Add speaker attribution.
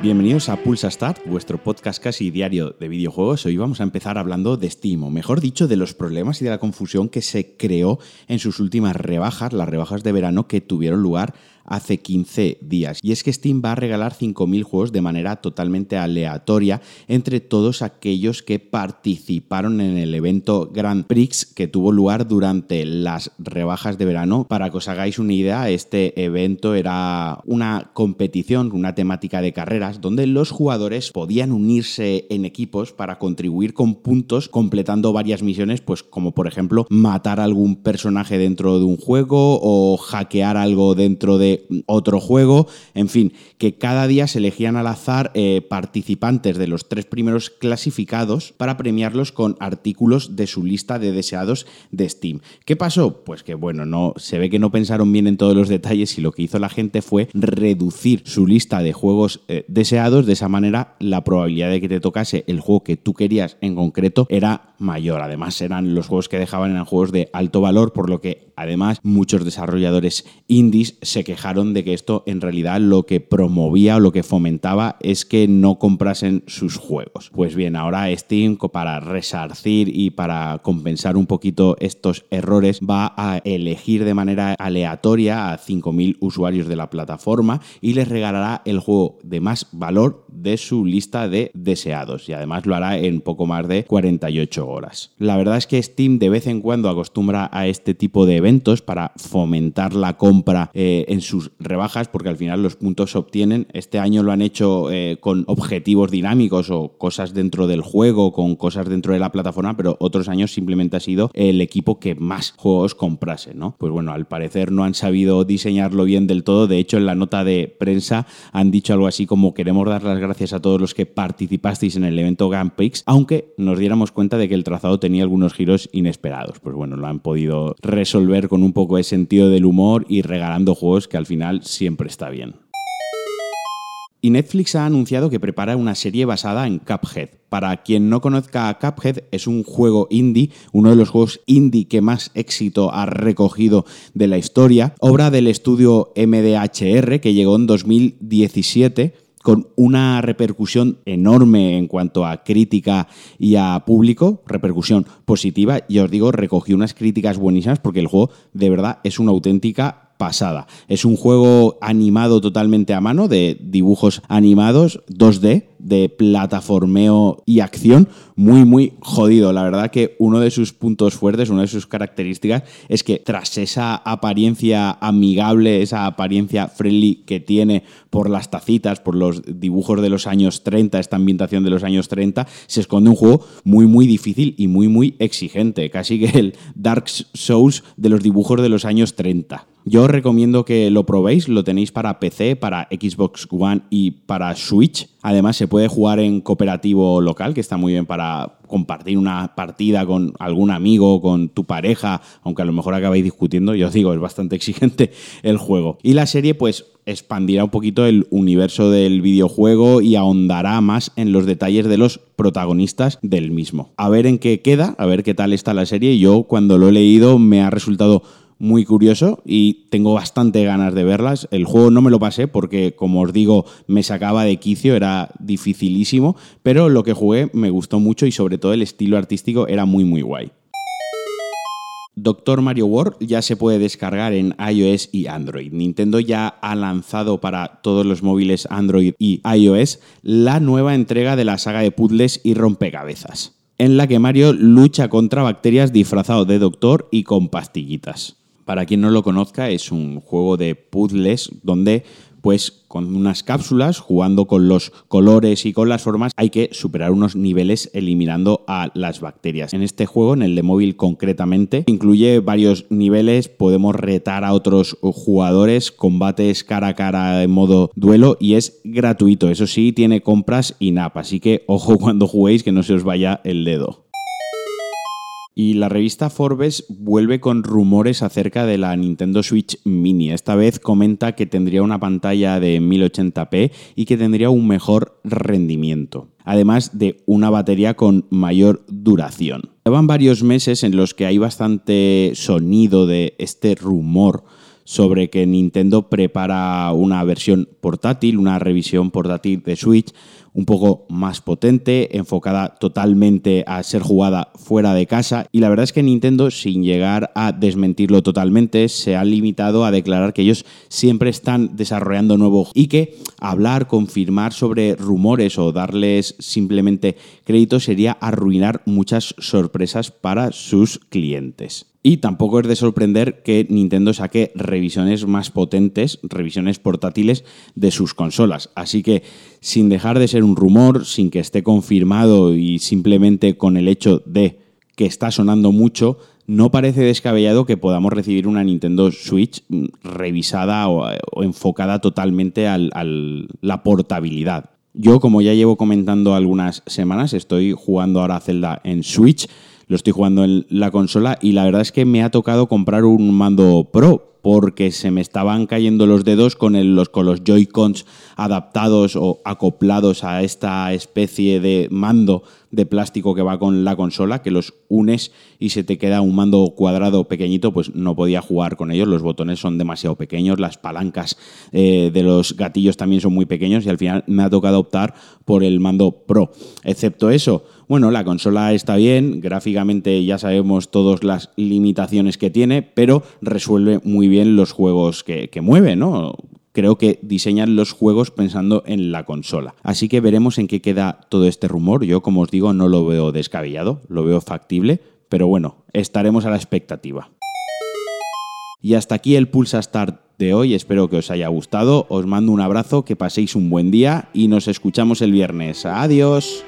Speaker 1: Bienvenidos a Pulsa Start, vuestro podcast casi diario de videojuegos. Hoy vamos a empezar hablando de Steam, o mejor dicho, de los problemas y de la confusión que se creó en sus últimas rebajas, las rebajas de verano que tuvieron lugar hace 15 días. Y es que Steam va a regalar 5.000 juegos de manera totalmente aleatoria entre todos aquellos que participaron en el evento Grand Prix que tuvo lugar durante las rebajas de verano. Para que os hagáis una idea, este evento era una competición, una temática de carreras, donde los jugadores podían unirse en equipos para contribuir con puntos completando varias misiones, pues como por ejemplo matar a algún personaje dentro de un juego o hackear algo dentro de otro juego, en fin, que cada día se elegían al azar eh, participantes de los tres primeros clasificados para premiarlos con artículos de su lista de deseados de Steam. ¿Qué pasó? Pues que bueno, no se ve que no pensaron bien en todos los detalles y lo que hizo la gente fue reducir su lista de juegos eh, deseados, de esa manera la probabilidad de que te tocase el juego que tú querías en concreto era mayor. Además, eran los juegos que dejaban eran juegos de alto valor, por lo que además muchos desarrolladores indies se de que esto en realidad lo que promovía o lo que fomentaba es que no comprasen sus juegos. Pues bien, ahora Steam para resarcir y para compensar un poquito estos errores va a elegir de manera aleatoria a 5.000 usuarios de la plataforma y les regalará el juego de más valor de su lista de deseados y además lo hará en poco más de 48 horas. La verdad es que Steam de vez en cuando acostumbra a este tipo de eventos para fomentar la compra eh, en rebajas porque al final los puntos se obtienen. Este año lo han hecho eh, con objetivos dinámicos o cosas dentro del juego, con cosas dentro de la plataforma, pero otros años simplemente ha sido el equipo que más juegos comprase, ¿no? Pues bueno, al parecer no han sabido diseñarlo bien del todo. De hecho, en la nota de prensa han dicho algo así como queremos dar las gracias a todos los que participasteis en el evento Gunpix, aunque nos diéramos cuenta de que el trazado tenía algunos giros inesperados. Pues bueno, lo han podido resolver con un poco de sentido del humor y regalando juegos que al final siempre está bien. Y Netflix ha anunciado que prepara una serie basada en Cuphead. Para quien no conozca Cuphead, es un juego indie, uno de los juegos indie que más éxito ha recogido de la historia, obra del estudio MDHR que llegó en 2017 con una repercusión enorme en cuanto a crítica y a público, repercusión positiva, y os digo, recogió unas críticas buenísimas porque el juego de verdad es una auténtica pasada. Es un juego animado totalmente a mano, de dibujos animados, 2D, de plataformeo y acción, muy, muy jodido. La verdad que uno de sus puntos fuertes, una de sus características, es que tras esa apariencia amigable, esa apariencia friendly que tiene por las tacitas, por los dibujos de los años 30, esta ambientación de los años 30, se esconde un juego muy, muy difícil y muy, muy exigente. Casi que el Dark Souls de los dibujos de los años 30. Yo os recomiendo que lo probéis, lo tenéis para PC, para Xbox One y para Switch. Además se puede jugar en cooperativo local, que está muy bien para compartir una partida con algún amigo, con tu pareja, aunque a lo mejor acabáis discutiendo, yo os digo, es bastante exigente el juego. Y la serie pues expandirá un poquito el universo del videojuego y ahondará más en los detalles de los protagonistas del mismo. A ver en qué queda, a ver qué tal está la serie. Yo cuando lo he leído me ha resultado muy curioso y tengo bastante ganas de verlas. El juego no me lo pasé porque, como os digo, me sacaba de quicio, era dificilísimo, pero lo que jugué me gustó mucho y sobre todo el estilo artístico era muy muy guay. Doctor Mario World ya se puede descargar en iOS y Android. Nintendo ya ha lanzado para todos los móviles Android y iOS la nueva entrega de la saga de puzzles y rompecabezas, en la que Mario lucha contra bacterias disfrazado de doctor y con pastillitas. Para quien no lo conozca, es un juego de puzzles donde pues con unas cápsulas, jugando con los colores y con las formas, hay que superar unos niveles eliminando a las bacterias. En este juego, en el de móvil concretamente, incluye varios niveles, podemos retar a otros jugadores, combates cara a cara en modo duelo y es gratuito. Eso sí, tiene compras y nap, así que ojo cuando juguéis que no se os vaya el dedo. Y la revista Forbes vuelve con rumores acerca de la Nintendo Switch Mini. Esta vez comenta que tendría una pantalla de 1080p y que tendría un mejor rendimiento, además de una batería con mayor duración. Llevan varios meses en los que hay bastante sonido de este rumor sobre que Nintendo prepara una versión portátil, una revisión portátil de Switch un poco más potente, enfocada totalmente a ser jugada fuera de casa. Y la verdad es que Nintendo, sin llegar a desmentirlo totalmente, se ha limitado a declarar que ellos siempre están desarrollando nuevo y que hablar, confirmar sobre rumores o darles simplemente crédito sería arruinar muchas sorpresas para sus clientes. Y tampoco es de sorprender que Nintendo saque revisiones más potentes, revisiones portátiles de sus consolas. Así que, sin dejar de ser un rumor, sin que esté confirmado y simplemente con el hecho de que está sonando mucho, no parece descabellado que podamos recibir una Nintendo Switch mm, revisada o, enfocada totalmente a la portabilidad. Yo, como ya llevo comentando algunas semanas, estoy jugando ahora a Zelda en Switch lo estoy jugando en la consola y la verdad es que me ha tocado comprar un mando Pro porque se me estaban cayendo los dedos con, los, con los Joy-Cons adaptados o acoplados a esta especie de mando de plástico que va con la consola, que los unes y se te queda un mando cuadrado pequeñito, pues no podía jugar con ellos, los botones son demasiado pequeños, las palancas eh, de los gatillos también son muy pequeños y al final me ha tocado optar por el mando Pro. Excepto eso, bueno, la consola está bien, gráficamente ya sabemos todas las limitaciones que tiene, pero resuelve muy los juegos que, que mueve, ¿no? creo que diseñan los juegos pensando en la consola. Así que veremos en qué queda todo este rumor. Yo, como os digo, no lo veo descabellado, lo veo factible, pero bueno, estaremos a la expectativa. Y hasta aquí el Pulsa Start de hoy. Espero que os haya gustado. Os mando un abrazo, que paséis un buen día y nos escuchamos el viernes. Adiós.